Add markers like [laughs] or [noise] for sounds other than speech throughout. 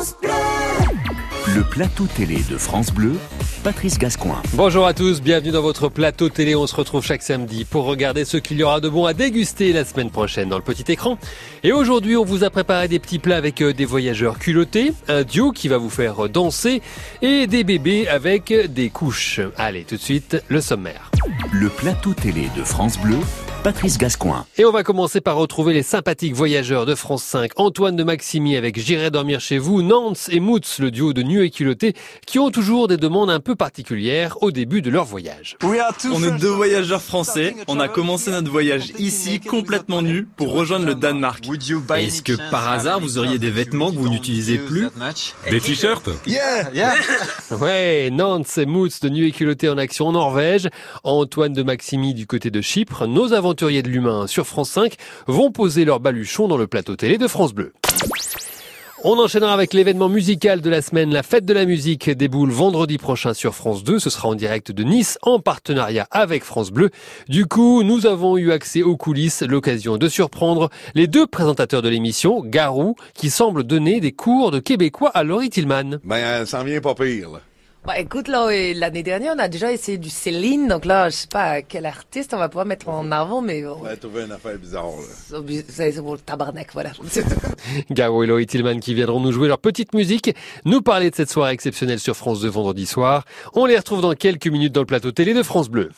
France Bleu. Le plateau télé de France Bleu, Patrice Gascoin. Bonjour à tous, bienvenue dans votre plateau télé. On se retrouve chaque samedi pour regarder ce qu'il y aura de bon à déguster la semaine prochaine dans le petit écran. Et aujourd'hui, on vous a préparé des petits plats avec euh, des voyageurs culottés, un duo qui va vous faire danser et des bébés avec des couches. Allez, tout de suite, le sommaire. Le plateau télé de France Bleu, Patrice Gascoin. Et on va commencer par retrouver les sympathiques voyageurs de France 5, Antoine de Maximi avec J'irai dormir chez vous, Nance et Moutz, le duo de nu et culotté, qui ont toujours des demandes un peu particulières au début de leur voyage. On est deux voyageurs français. On a commencé notre voyage ici complètement nus pour rejoindre le Danemark. Est-ce que par hasard vous auriez des vêtements que vous n'utilisez plus Des t-shirts [laughs] Ouais, Nance et Moutz de nu et culotté en action en Norvège, Antoine de Maximi du côté de Chypre, nos aventuriers de l'humain sur France 5 vont poser leur baluchon dans le plateau télé de France Bleu. On enchaînera avec l'événement musical de la semaine. La fête de la musique déboule vendredi prochain sur France 2. Ce sera en direct de Nice en partenariat avec France Bleu. Du coup, nous avons eu accès aux coulisses, l'occasion de surprendre les deux présentateurs de l'émission, Garou, qui semble donner des cours de québécois à Laurie Tillman. Ben, ça en vient pas pire. Bah écoute, là, l'année dernière, on a déjà essayé du Céline, donc là, je sais pas quel artiste on va pouvoir mettre en avant, mais bon, On a trouvé une affaire bizarre, c'est pour le tabarnak, voilà. [laughs] Garo et Laurie Tillman qui viendront nous jouer leur petite musique, nous parler de cette soirée exceptionnelle sur France 2 vendredi soir. On les retrouve dans quelques minutes dans le plateau télé de France Bleu.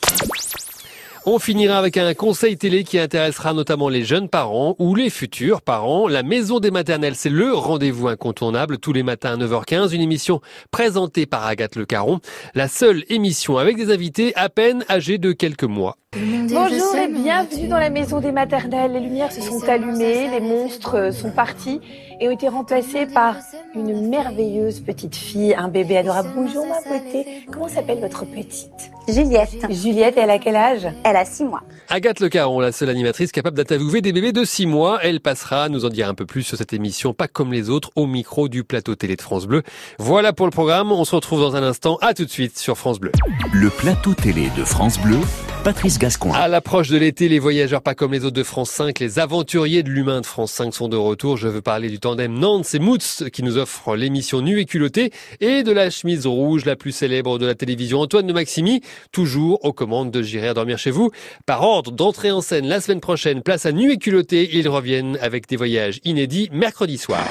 On finira avec un conseil télé qui intéressera notamment les jeunes parents ou les futurs parents. La Maison des Maternelles, c'est le rendez-vous incontournable tous les matins à 9h15, une émission présentée par Agathe Le Caron. La seule émission avec des invités à peine âgés de quelques mois. Bonjour et bienvenue dans la maison des maternelles. Les lumières se sont allumées, les monstres sont partis et ont été remplacés par une merveilleuse petite fille, un bébé adorable. Bonjour ma beauté. Comment s'appelle votre petite? Juliette. Juliette, elle a quel âge? Elle a six mois. Agathe Le Caron, la seule animatrice capable d'interviewer des bébés de 6 mois. Elle passera à nous en dire un peu plus sur cette émission, pas comme les autres, au micro du plateau télé de France Bleu. Voilà pour le programme. On se retrouve dans un instant. À tout de suite sur France Bleu. Le plateau télé de France Bleu, Patrice Gascoin. À l'approche de l'été, les voyageurs pas comme les autres de France 5, les aventuriers de l'humain de France 5 sont de retour. Je veux parler du tandem Nance et Moutz qui nous offre l'émission Nu et culotté et de la chemise rouge la plus célèbre de la télévision Antoine de Maximi, toujours aux commandes de J'irai dormir chez vous. Par ordre d'entrée en scène la semaine prochaine, place à Nu et culotté, ils reviennent avec des voyages inédits mercredi soir.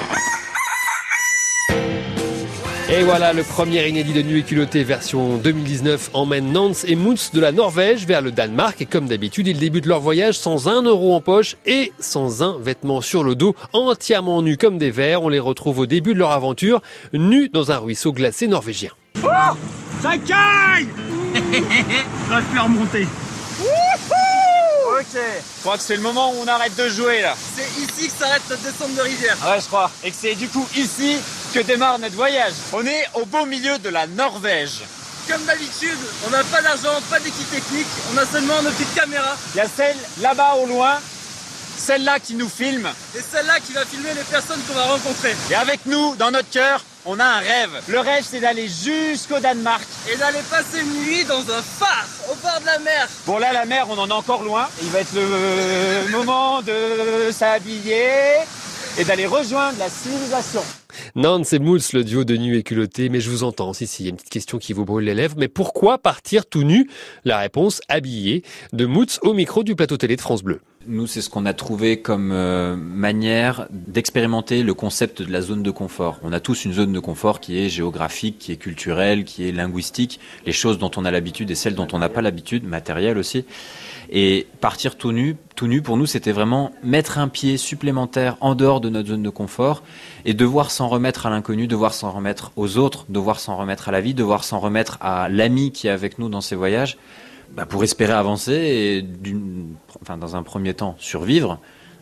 Et voilà, le premier inédit de Nu et culotté version 2019 emmène Nance et Moutz de la Norvège vers le Danemark. Et comme d'habitude, ils débutent leur voyage sans un euro en poche et sans un vêtement sur le dos, entièrement nus comme des vers. On les retrouve au début de leur aventure, nus dans un ruisseau glacé norvégien. Ça caille [laughs] J'arrive plus à remonter. Ok. Je crois que c'est le moment où on arrête de jouer là. C'est ici que s'arrête notre descente de rivière. Ouais, je crois. Et que c'est du coup ici que démarre notre voyage. On est au beau milieu de la Norvège. Comme d'habitude, on n'a pas d'argent, pas d'équipe technique, on a seulement nos petites caméras. Il y a celle là-bas au loin, celle-là qui nous filme. Et celle-là qui va filmer les personnes qu'on va rencontrer. Et avec nous, dans notre cœur, on a un rêve. Le rêve, c'est d'aller jusqu'au Danemark. Et d'aller passer une nuit dans un phare, au bord de la mer. Bon, là, la mer, on en est encore loin. Il va être le moment de s'habiller et d'aller rejoindre la civilisation. Nance et Moutz, le duo de nu et culotté. Mais je vous entends, si, si, il y a une petite question qui vous brûle les lèvres. Mais pourquoi partir tout nu? La réponse, habillé, de Moutz au micro du plateau télé de France Bleu. Nous, c'est ce qu'on a trouvé comme euh, manière d'expérimenter le concept de la zone de confort. On a tous une zone de confort qui est géographique, qui est culturelle, qui est linguistique, les choses dont on a l'habitude et celles dont on n'a pas l'habitude, matérielles aussi. Et partir tout nu, tout nu pour nous, c'était vraiment mettre un pied supplémentaire en dehors de notre zone de confort et devoir s'en remettre à l'inconnu, devoir s'en remettre aux autres, devoir s'en remettre à la vie, devoir s'en remettre à l'ami qui est avec nous dans ces voyages, bah, pour espérer avancer et d'une- enfin, dans un premier temps survivre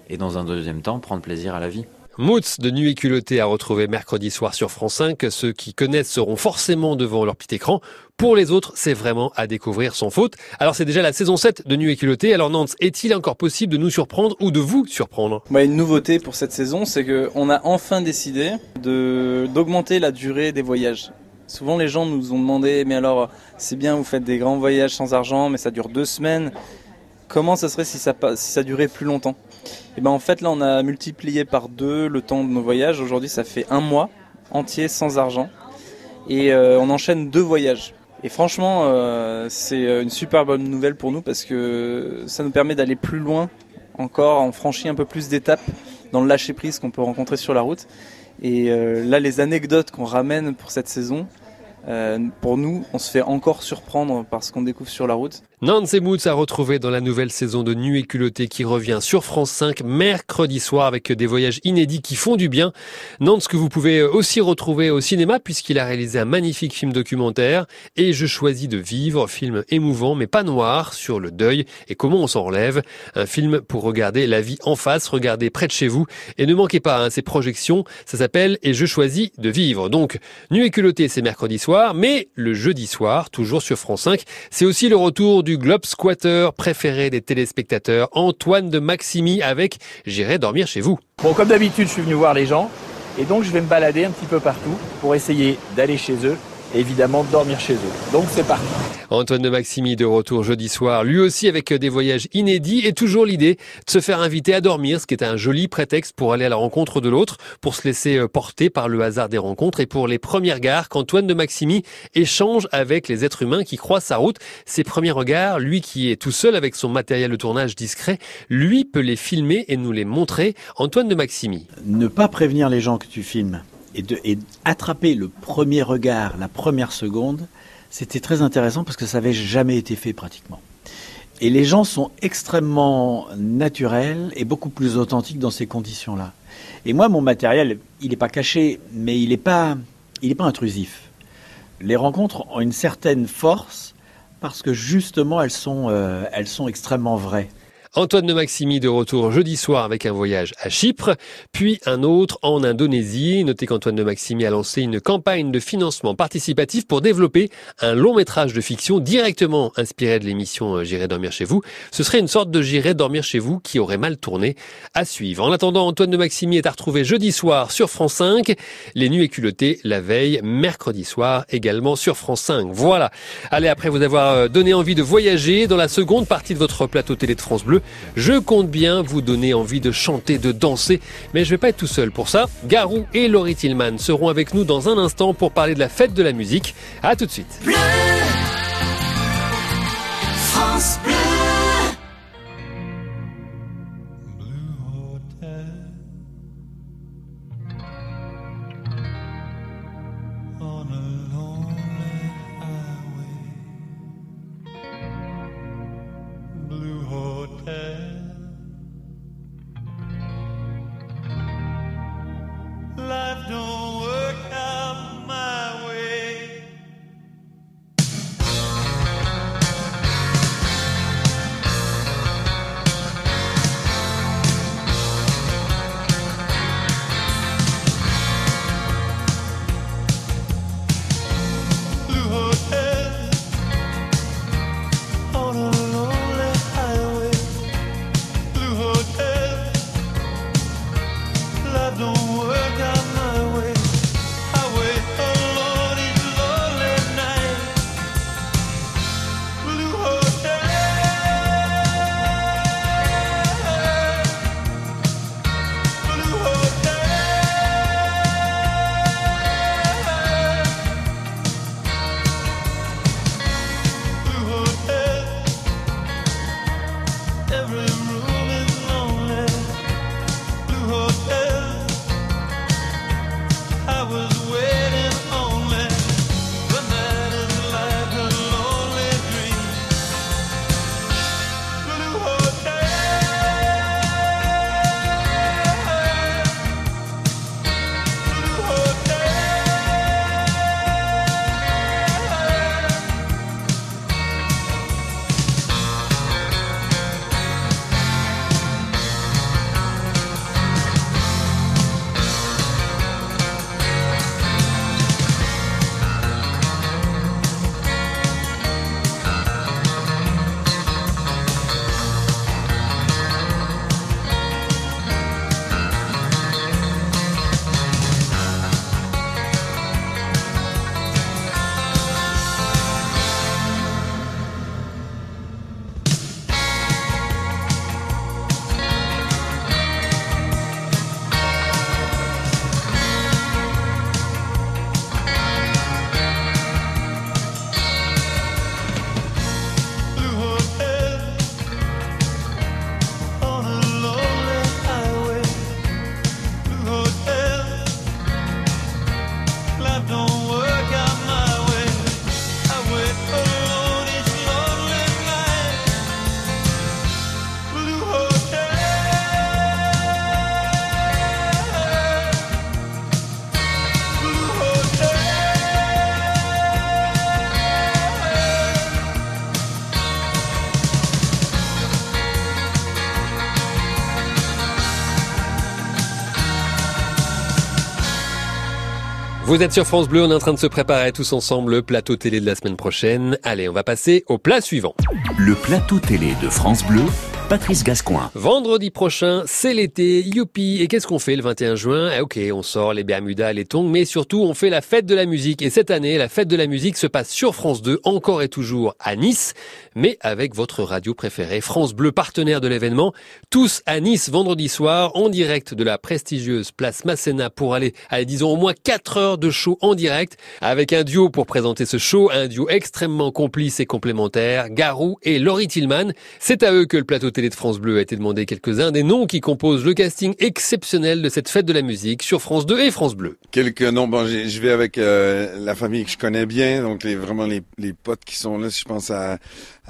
et dans un deuxième temps prendre plaisir à la vie. Moutz de Nuit et culotté à retrouver mercredi soir sur France 5. Ceux qui connaissent seront forcément devant leur petit écran. Pour les autres, c'est vraiment à découvrir sans faute. Alors c'est déjà la saison 7 de Nuit et culotté. Alors Nantes, est-il encore possible de nous surprendre ou de vous surprendre? Bah, une nouveauté pour cette saison, c'est qu'on a enfin décidé d'augmenter la durée des voyages. Souvent, les gens nous ont demandé, mais alors, c'est bien, vous faites des grands voyages sans argent, mais ça dure deux semaines. Comment ça serait si ça, si ça durait plus longtemps? Et ben, en fait, là, on a multiplié par deux le temps de nos voyages. Aujourd'hui, ça fait un mois entier sans argent. Et on enchaîne deux voyages. Et franchement, c'est une super bonne nouvelle pour nous parce que ça nous permet d'aller plus loin encore, on franchit un peu plus d'étapes dans le lâcher prise qu'on peut rencontrer sur la route. Et là, les anecdotes qu'on ramène pour cette saison, euh, pour nous, on se fait encore surprendre par ce qu'on découvre sur la route. Nance Moods a retrouvé dans la nouvelle saison de Nuit et culotté qui revient sur France 5 mercredi soir avec des voyages inédits qui font du bien. Nance que vous pouvez aussi retrouver au cinéma puisqu'il a réalisé un magnifique film documentaire et Je choisis de vivre, film émouvant mais pas noir sur le deuil et comment on s'en relève. Un film pour regarder la vie en face, regarder près de chez vous et ne manquez pas hein, ces projections. Ça s'appelle Et je choisis de vivre. Donc Nuit et culotté c'est mercredi soir mais le jeudi soir, toujours sur France 5, c'est aussi le retour du Globe Squatter préféré des téléspectateurs, Antoine de Maximi avec J'irai dormir chez vous. Bon, comme d'habitude, je suis venu voir les gens et donc je vais me balader un petit peu partout pour essayer d'aller chez eux évidemment dormir chez eux. Donc c'est parti. Antoine de Maximi de retour jeudi soir, lui aussi avec des voyages inédits et toujours l'idée de se faire inviter à dormir, ce qui est un joli prétexte pour aller à la rencontre de l'autre, pour se laisser euh, porter par le hasard des rencontres et pour les premières gares qu'Antoine de Maximi échange avec les êtres humains qui croisent sa route. Ses premiers regards, lui qui est tout seul avec son matériel de tournage discret, lui peut les filmer et nous les montrer. Antoine de Maximi. Ne pas prévenir les gens que tu filmes et, de, attraper le premier regard, la première seconde, c'était très intéressant parce que ça n'avait jamais été fait pratiquement. Et les gens sont extrêmement naturels et beaucoup plus authentiques dans ces conditions-là. Et moi, mon matériel, il n'est pas caché, mais il n'est pas, pas intrusif. Les rencontres ont une certaine force parce que justement, elles sont, euh, elles sont extrêmement vraies. Antoine de Maximi de retour jeudi soir avec un voyage à Chypre, puis un autre en Indonésie. Notez qu'Antoine de Maximi a lancé une campagne de financement participatif pour développer un long métrage de fiction directement inspiré de l'émission euh, J'irai dormir chez vous. Ce serait une sorte de J'irai dormir chez vous qui aurait mal tourné à suivre. En attendant, Antoine de Maximi est à retrouver jeudi soir sur France 5. Les nuits éculottées la veille, mercredi soir également sur France 5. Voilà. Allez, après vous avoir euh, donné envie de voyager dans la seconde partie de votre plateau télé de France Bleu, je compte bien vous donner envie de chanter, de danser, mais je vais pas être tout seul pour ça. Garou et Laurie Tillman seront avec nous dans un instant pour parler de la fête de la musique. À tout de suite. Vous êtes sur France Bleu, on est en train de se préparer tous ensemble le plateau télé de la semaine prochaine. Allez, on va passer au plat suivant. Le plateau télé de France Bleu, Patrice Gascoin. Vendredi prochain, c'est l'été, youpi. Et qu'est-ce qu'on fait le 21 juin? Eh, Ok, on sort les Bermudas, les tongs, mais surtout on fait la fête de la musique. Et cette année, la fête de la musique se passe sur France 2, encore et toujours à Nice, mais avec votre radio préférée, France Bleu, partenaire de l'événement. Tous à Nice vendredi soir, en direct de la prestigieuse place Masséna pour aller, allez, disons au moins 4 heures de show en direct, avec un duo pour présenter ce show, un duo extrêmement complice et complémentaire, Garou et Laurie Tillman. C'est à eux que le plateau de France Bleu a été demandé quelques-uns des noms qui composent le casting exceptionnel de cette fête de la musique sur France 2 et France Bleu. Quelques noms, bon, je vais avec euh, la famille que je connais bien, donc les, vraiment les, les potes qui sont là, je pense à,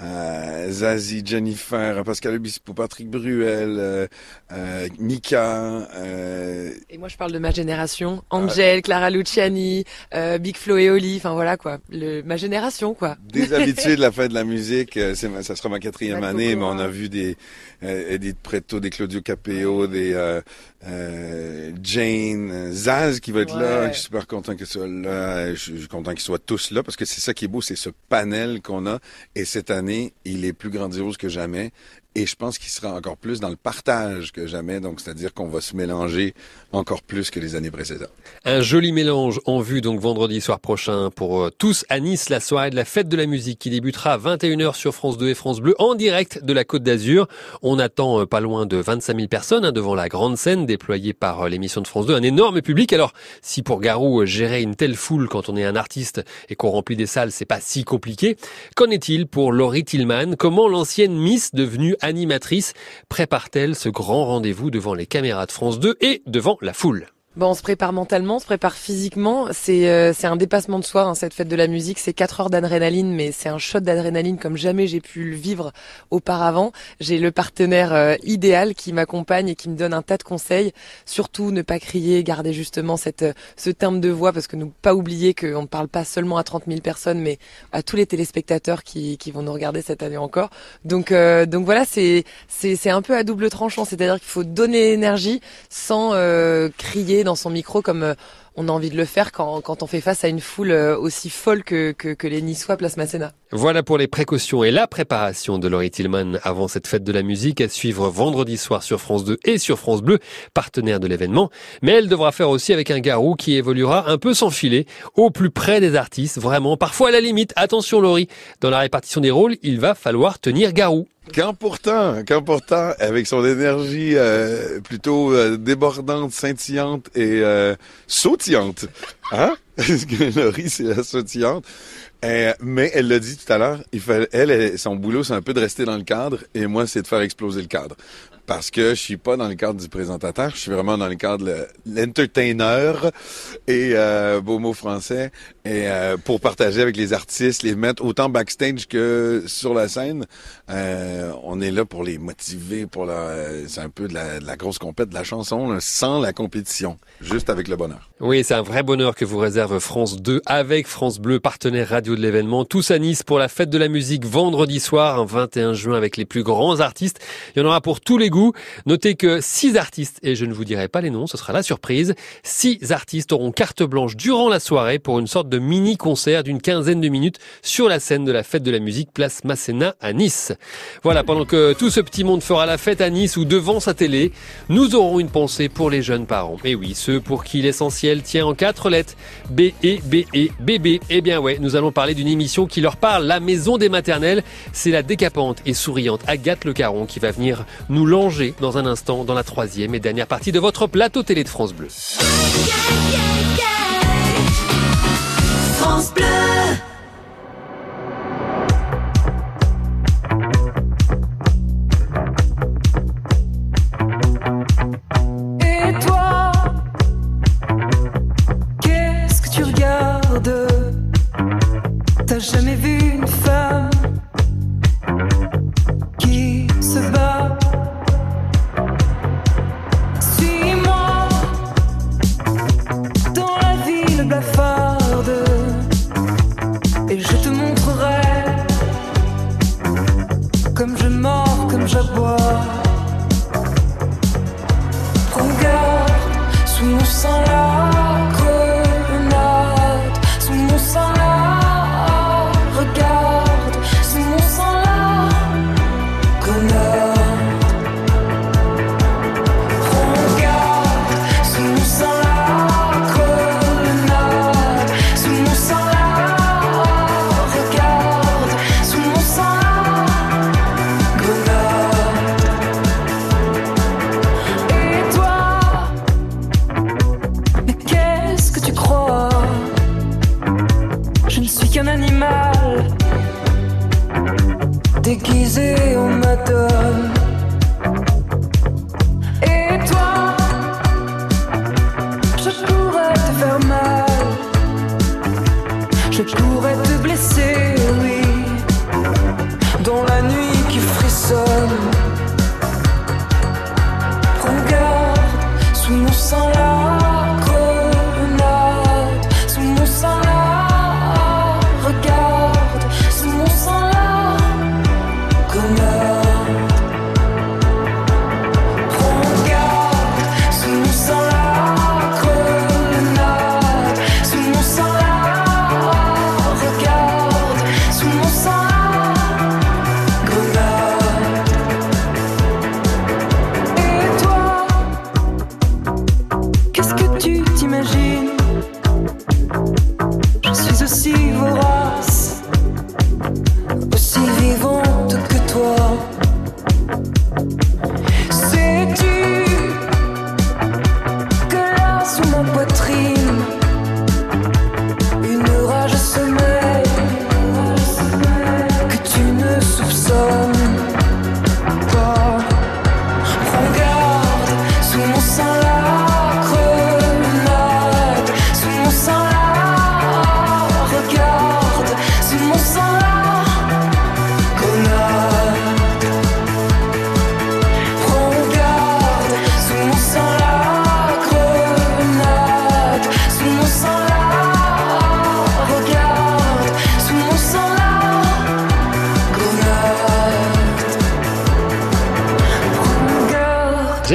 à Zazie, Jennifer, Pascal Obispo, Patrick Bruel, euh, euh, Mika. Euh, et moi je parle de ma génération, Angel, Clara Luciani, euh, Big Flo et Oli, enfin voilà quoi, le, ma génération quoi. Des [laughs] habitués de la fête de la musique, euh, c'est, ça sera ma quatrième année, mais on a vu des euh, Edith Preto, des Claudio Capeo, des euh, euh, Jane, Zaz qui va être là. Je suis super content qu'il soit là. Je suis content qu'ils soient tous là parce que c'est ça qui est beau, c'est ce panel qu'on a. Et cette année, il est plus grandiose que jamais. Et je pense qu'il sera encore plus dans le partage que jamais. Donc, c'est-à-dire qu'on va se mélanger encore plus que les années précédentes. Un joli mélange en vue donc vendredi soir prochain pour euh, tous à Nice, la soirée de la fête de la musique qui débutera à 21h sur France 2 et France Bleu en direct de la Côte d'Azur. On attend euh, pas loin de 25 000 personnes hein, devant la grande scène déployée par euh, l'émission de France 2. Un énorme public. Alors, si pour Garou, gérer une telle foule quand on est un artiste et qu'on remplit des salles, c'est pas si compliqué. Qu'en est-il pour Laurie Tillman? Comment l'ancienne Miss devenue animatrice. Prépare-t-elle ce grand rendez-vous devant les caméras de France 2 et devant la foule? Bon, on se prépare mentalement, on se prépare physiquement. C'est euh, un dépassement de soi, hein, cette fête de la musique. C'est quatre heures d'adrénaline, mais c'est un shot d'adrénaline comme jamais j'ai pu le vivre auparavant. J'ai le partenaire euh, idéal qui m'accompagne et qui me donne un tas de conseils. Surtout ne pas crier, garder justement cette euh, ce timbre de voix, parce que ne pas oublier qu'on ne parle pas seulement à 30 000 personnes, mais à tous les téléspectateurs qui, qui vont nous regarder cette année encore. Donc donc voilà, c'est un peu à double tranchant, c'est-à-dire qu'il faut donner l'énergie sans crier dans son micro comme euh, on a envie de le faire quand, on fait face à une foule euh, aussi folle que les Niçois Place Masséna. Voilà pour les précautions et la préparation de Laurie Tillman avant cette fête de la musique à suivre vendredi soir sur France 2 et sur France Bleu, partenaire de l'événement. Mais elle devra faire aussi avec un garou qui évoluera un peu sans filet, au plus près des artistes, vraiment, parfois à la limite. Attention Laurie, dans la répartition des rôles, il va falloir tenir garou. Quand pourtant, avec son énergie euh, plutôt euh, débordante, scintillante et euh, sautillante, hein? [laughs] Laurie, c'est la sautillante. Euh, mais elle l'a dit tout à l'heure, il fallait, elle, elle, son boulot, c'est un peu de rester dans le cadre, et moi, c'est de faire exploser le cadre. Parce que je suis pas dans le cadre du présentateur, je suis vraiment dans le cadre de l'entertainer et euh, beau mot français, et euh, pour partager avec les artistes, les mettre autant backstage que sur la scène. Euh, on est là pour les motiver, pour la, c'est un peu de la, de la grosse compète de la chanson, sans la compétition, juste avec le bonheur. Oui, c'est un vrai bonheur que vous réserve France 2 avec France Bleu, partenaire radio de l'événement. Tous à Nice pour la fête de la musique vendredi soir, un 21 juin avec les plus grands artistes. Il y en aura pour tous les goûts. Notez que six artistes, et je ne vous dirai pas les noms, ce sera la surprise, six artistes auront carte blanche durant la soirée pour une sorte de mini-concert d'une quinzaine de minutes sur la scène de la fête de la musique place Masséna à Nice. Voilà, pendant que tout ce petit monde fera la fête à Nice ou devant sa télé, nous aurons une pensée pour les jeunes parents. Et oui, ceux pour qui l'essentiel tient en quatre lettres. B, E, B, E, B, B. Eh bien ouais, nous allons parler d'une émission qui leur parle, la maison des maternelles. C'est la décapante et souriante Agathe Le Caron qui va venir nous langer dans un instant dans la troisième et dernière partie de votre plateau télé de France Bleu.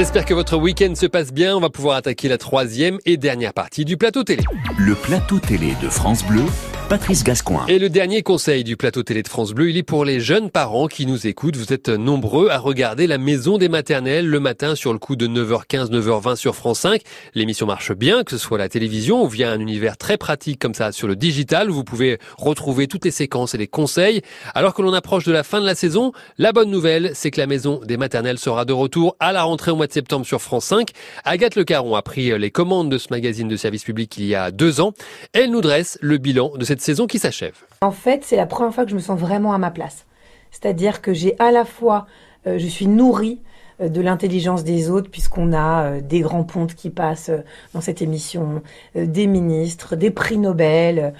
J'espère que votre week-end se passe bien. On va pouvoir attaquer la troisième et dernière partie du plateau télé. Le plateau télé de France Bleu, Patrice Gascoin. Et le dernier conseil du plateau télé de France Bleu, il est pour les jeunes parents qui nous écoutent. Vous êtes nombreux à regarder la maison des maternelles le matin sur le coup de 9h15, 9h20 sur France 5. L'émission marche bien, que ce soit la télévision ou via un univers très pratique comme ça sur le digital. Vous pouvez retrouver toutes les séquences et les conseils. Alors que l'on approche de la fin de la saison, la bonne nouvelle, c'est que la maison des maternelles sera de retour à la rentrée au mois de septembre sur France 5. Agathe Le Caron a pris les commandes de ce magazine de service public il y a deux ans. Elle nous dresse le bilan de cette saison qui s'achève. En fait, c'est la première fois que je me sens vraiment à ma place. C'est-à-dire que j'ai à la fois, euh, je suis nourrie euh, de l'intelligence des autres, puisqu'on a euh, des grands pontes qui passent dans cette émission, des ministres, des prix Nobel,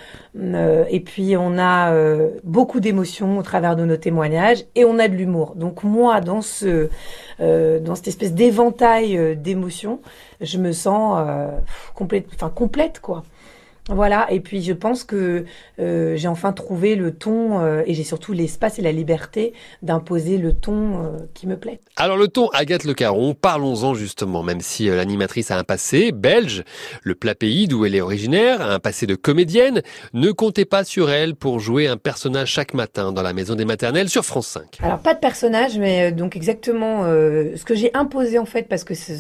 et puis on a beaucoup d'émotions au travers de nos témoignages, et on a de l'humour. Donc moi, dans ce, dans cette espèce d'éventail d'émotions, je me sens complète, enfin complète quoi. Voilà, et puis je pense que euh, j'ai enfin trouvé le ton euh, et j'ai surtout l'espace et la liberté d'imposer le ton euh, qui me plaît. Alors le ton Agathe Le Caron, parlons-en justement, même si l'animatrice a un passé belge, le plat pays d'où elle est originaire, un passé de comédienne, ne comptez pas sur elle pour jouer un personnage chaque matin dans la maison des maternelles sur France 5. Alors pas de personnage, mais donc exactement ce que j'ai imposé en fait, parce que ce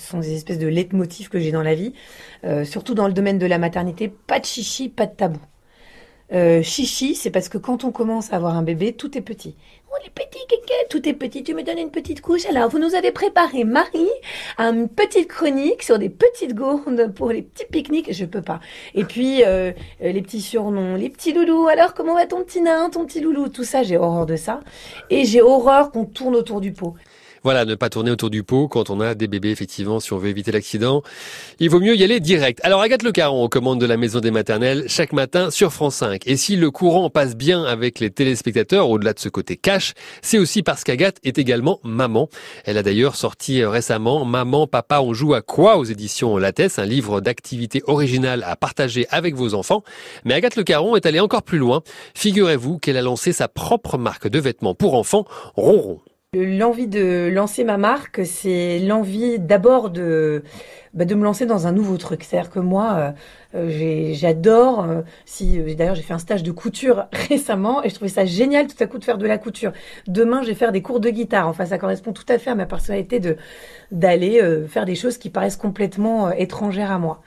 sont des espèces de leitmotifs que j'ai dans la vie, surtout dans le domaine de la maternité pas de chichi, pas de tabou. Euh, chichi, c'est parce que quand on commence à avoir un bébé, tout est petit. Oh les petits tout est petit. Tu me donnes une petite couche. Alors vous nous avez préparé Marie une petite chronique sur des petites gourdes pour les petits pique-niques. Je peux pas. Et puis euh, les petits surnoms, les petits loulous. Alors comment va ton petit nain, ton petit loulou? Tout ça, j'ai horreur de ça. Et j'ai horreur qu'on tourne autour du pot. Voilà, ne pas tourner autour du pot quand on a des bébés, effectivement, si on veut éviter l'accident. Il vaut mieux y aller direct. Alors, Agathe Le Caron, aux commandes de la Maison des Maternelles, chaque matin sur France 5. Et si le courant passe bien avec les téléspectateurs, au-delà de ce côté cash, c'est aussi parce qu'Agathe est également maman. Elle a d'ailleurs sorti récemment Maman, Papa, on joue à quoi aux éditions Lattès, un livre d'activité originale à partager avec vos enfants. Mais Agathe Le Caron est allée encore plus loin. Figurez-vous qu'elle a lancé sa propre marque de vêtements pour enfants, Ronron. L'envie de lancer ma marque, c'est l'envie d'abord de, bah, de me lancer dans un nouveau truc. C'est-à-dire que moi, euh, euh, j'adore, euh, si d'ailleurs j'ai fait un stage de couture [laughs] récemment et je trouvais ça génial tout à coup de faire de la couture. Demain, je vais faire des cours de guitare. Enfin, ça correspond tout à fait à ma personnalité d'aller faire des choses qui paraissent complètement étrangères à moi.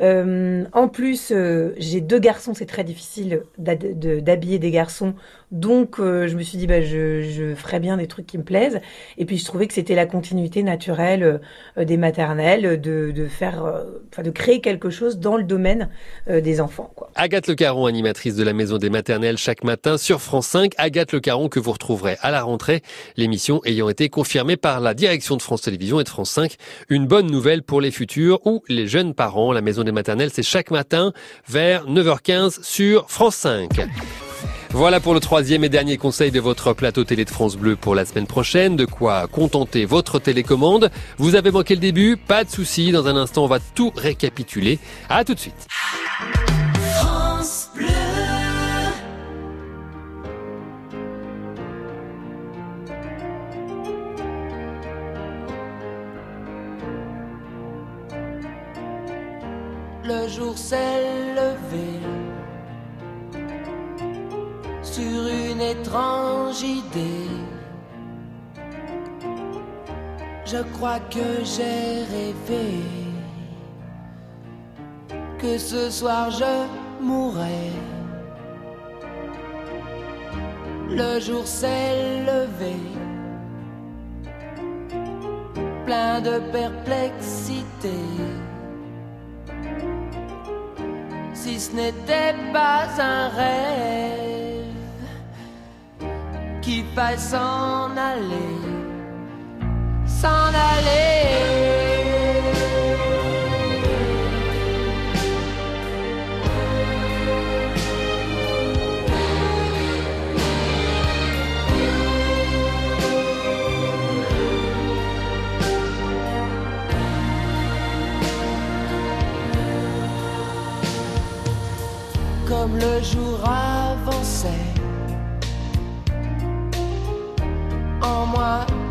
En plus, j'ai deux garçons, c'est très difficile d'habiller des garçons. Donc, euh, je me suis dit, bah, je, je ferais bien des trucs qui me plaisent. Et puis, je trouvais que c'était la continuité naturelle des maternelles de, de faire, enfin, de créer quelque chose dans le domaine des enfants. Quoi. Agathe Le Caron, animatrice de la Maison des Maternelles chaque matin sur France 5. Agathe Le Caron que vous retrouverez à la rentrée. L'émission ayant été confirmée par la direction de France Télévisions et de France 5. Une bonne nouvelle pour les futurs ou les jeunes parents. La Maison des maternelles, c'est chaque matin vers 9h15 sur France 5. Voilà pour le troisième et dernier conseil de votre plateau télé de France Bleu pour la semaine prochaine. De quoi contenter votre télécommande. Vous avez manqué le début, pas de souci. Dans un instant, on va tout récapituler. À tout de suite. le jour s'est levé sur une étrange idée. Je crois que j'ai rêvé que ce soir je mourrais. Le jour s'est levé, plein de perplexité. si ce n'était pas un rêve qui passe s'en aller, s'en aller. comme le jour avançait.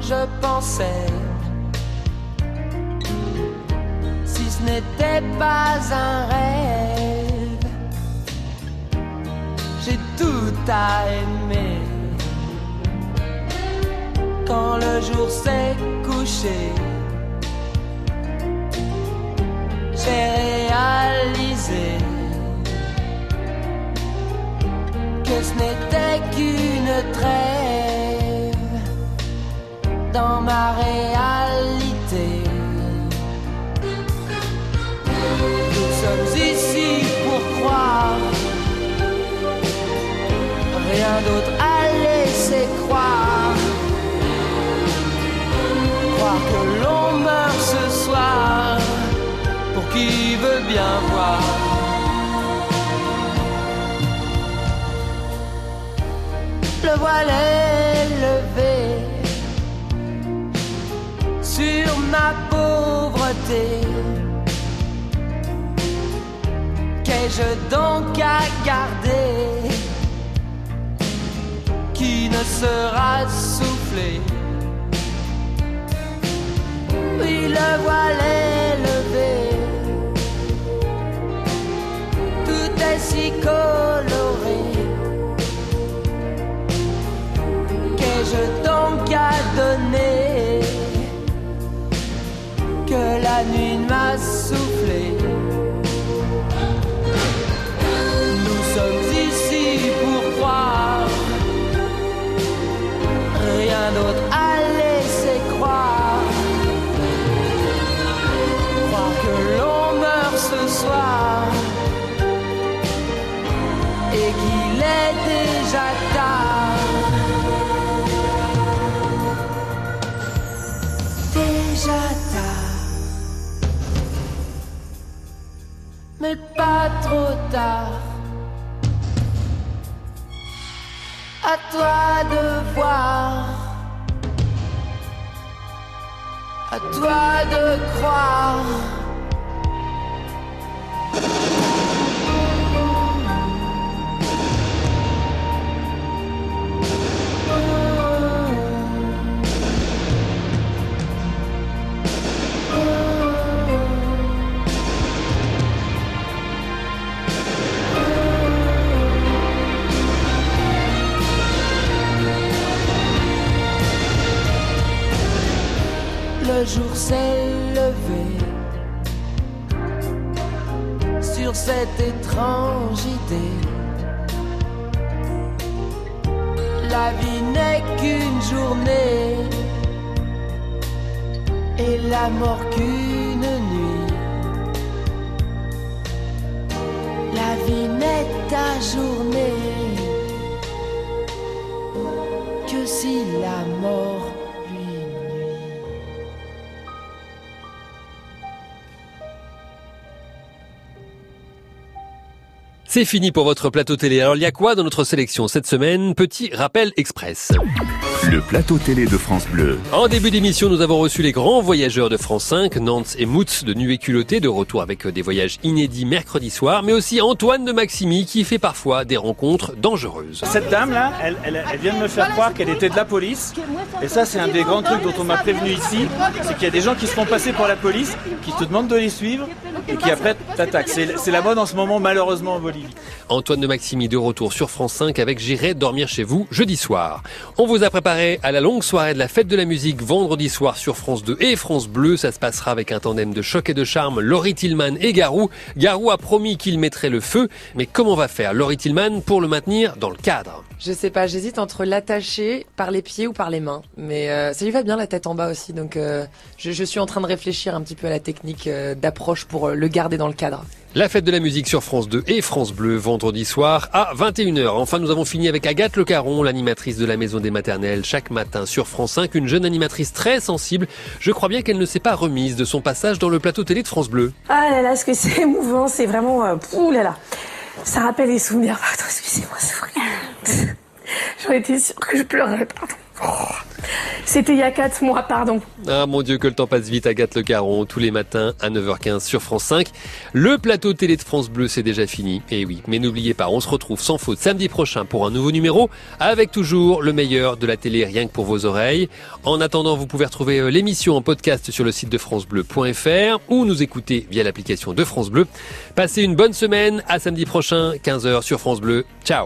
Je pensais, si ce n'était pas un rêve, j'ai tout à aimer. Quand le jour s'est couché, j'ai réalisé que ce n'était qu'une trêve dans ma réalité. Nous sommes ici pour croire, rien d'autre à laisser croire. Croire que l'on meurt ce soir pour qui veut bien voir. Le Qu'ai-je donc à garder qui ne sera soufflé? Oui, le voile est levé. Tout est si coloré. Qu'ai-je donc à donner que la nuit m'a soufflé? La mort qu'une nuit. La vie n'est ta journée que si la mort lui nuit. C'est fini pour votre plateau télé. Alors il y a quoi dans notre sélection cette semaine? Petit rappel express. Le plateau télé de France Bleu. En début d'émission, nous avons reçu les grands voyageurs de France 5, Nantes et Moutz de Nu et Culotté, de retour avec des voyages inédits mercredi soir, mais aussi Antoine de Maximi qui fait parfois des rencontres dangereuses. Cette dame-là, elle, elle- elle vient de me faire croire qu'elle était de la police. Et ça, c'est un des grands trucs dont on m'a prévenu ici. C'est qu'il y a des gens qui se font passer pour la police, qui te demandent de les suivre et qui après t'attaquent. C'est c'est la mode en ce moment, malheureusement, en Bolivie. Antoine de Maximi de retour sur France 5 avec J'irai dormir chez vous jeudi soir. On vous a préparé à la longue soirée de la fête de la musique vendredi soir sur France 2 et France Bleu. Ça se passera avec un tandem de choc et de charme, Laurie Tillman et Garou. Garou a promis qu'il mettrait le feu, mais comment va faire Laurie Tillman pour le maintenir dans le cadre? Je sais pas, j'hésite entre l'attacher par les pieds ou par les mains. Mais euh, ça lui va bien la tête en bas aussi, donc euh, je, suis en train de réfléchir un petit peu à la technique euh, d'approche pour le garder dans le cadre. La fête de la musique sur France 2 et France Bleu vendredi soir à 21h. Enfin, nous avons fini avec Agathe Le Caron, l'animatrice de la Maison des Maternelles, chaque matin sur France 5, une jeune animatrice très sensible. Je crois bien qu'elle ne s'est pas remise de son passage dans le plateau télé de France Bleu. Ah là là, ce que c'est [laughs] émouvant, c'est vraiment... Euh, ouh là là. Ça rappelle les souvenirs. Pardon, excusez-moi, c'est. [laughs] J'en étais sûre que je pleurais, pardon. Oh. C'était il y a 4 mois, pardon. Ah mon Dieu, que le temps passe vite, Agathe Le Caron, tous les matins à 9h15 sur France 5. Le plateau télé de France Bleu, c'est déjà fini. Et eh oui, mais n'oubliez pas, on se retrouve sans faute samedi prochain pour un nouveau numéro, avec toujours le meilleur de la télé rien que pour vos oreilles. En attendant, vous pouvez retrouver euh, l'émission en podcast sur le site de francebleu.fr ou nous écouter via l'application de France Bleu. Passez une bonne semaine, à samedi prochain, 15h sur France Bleu. Ciao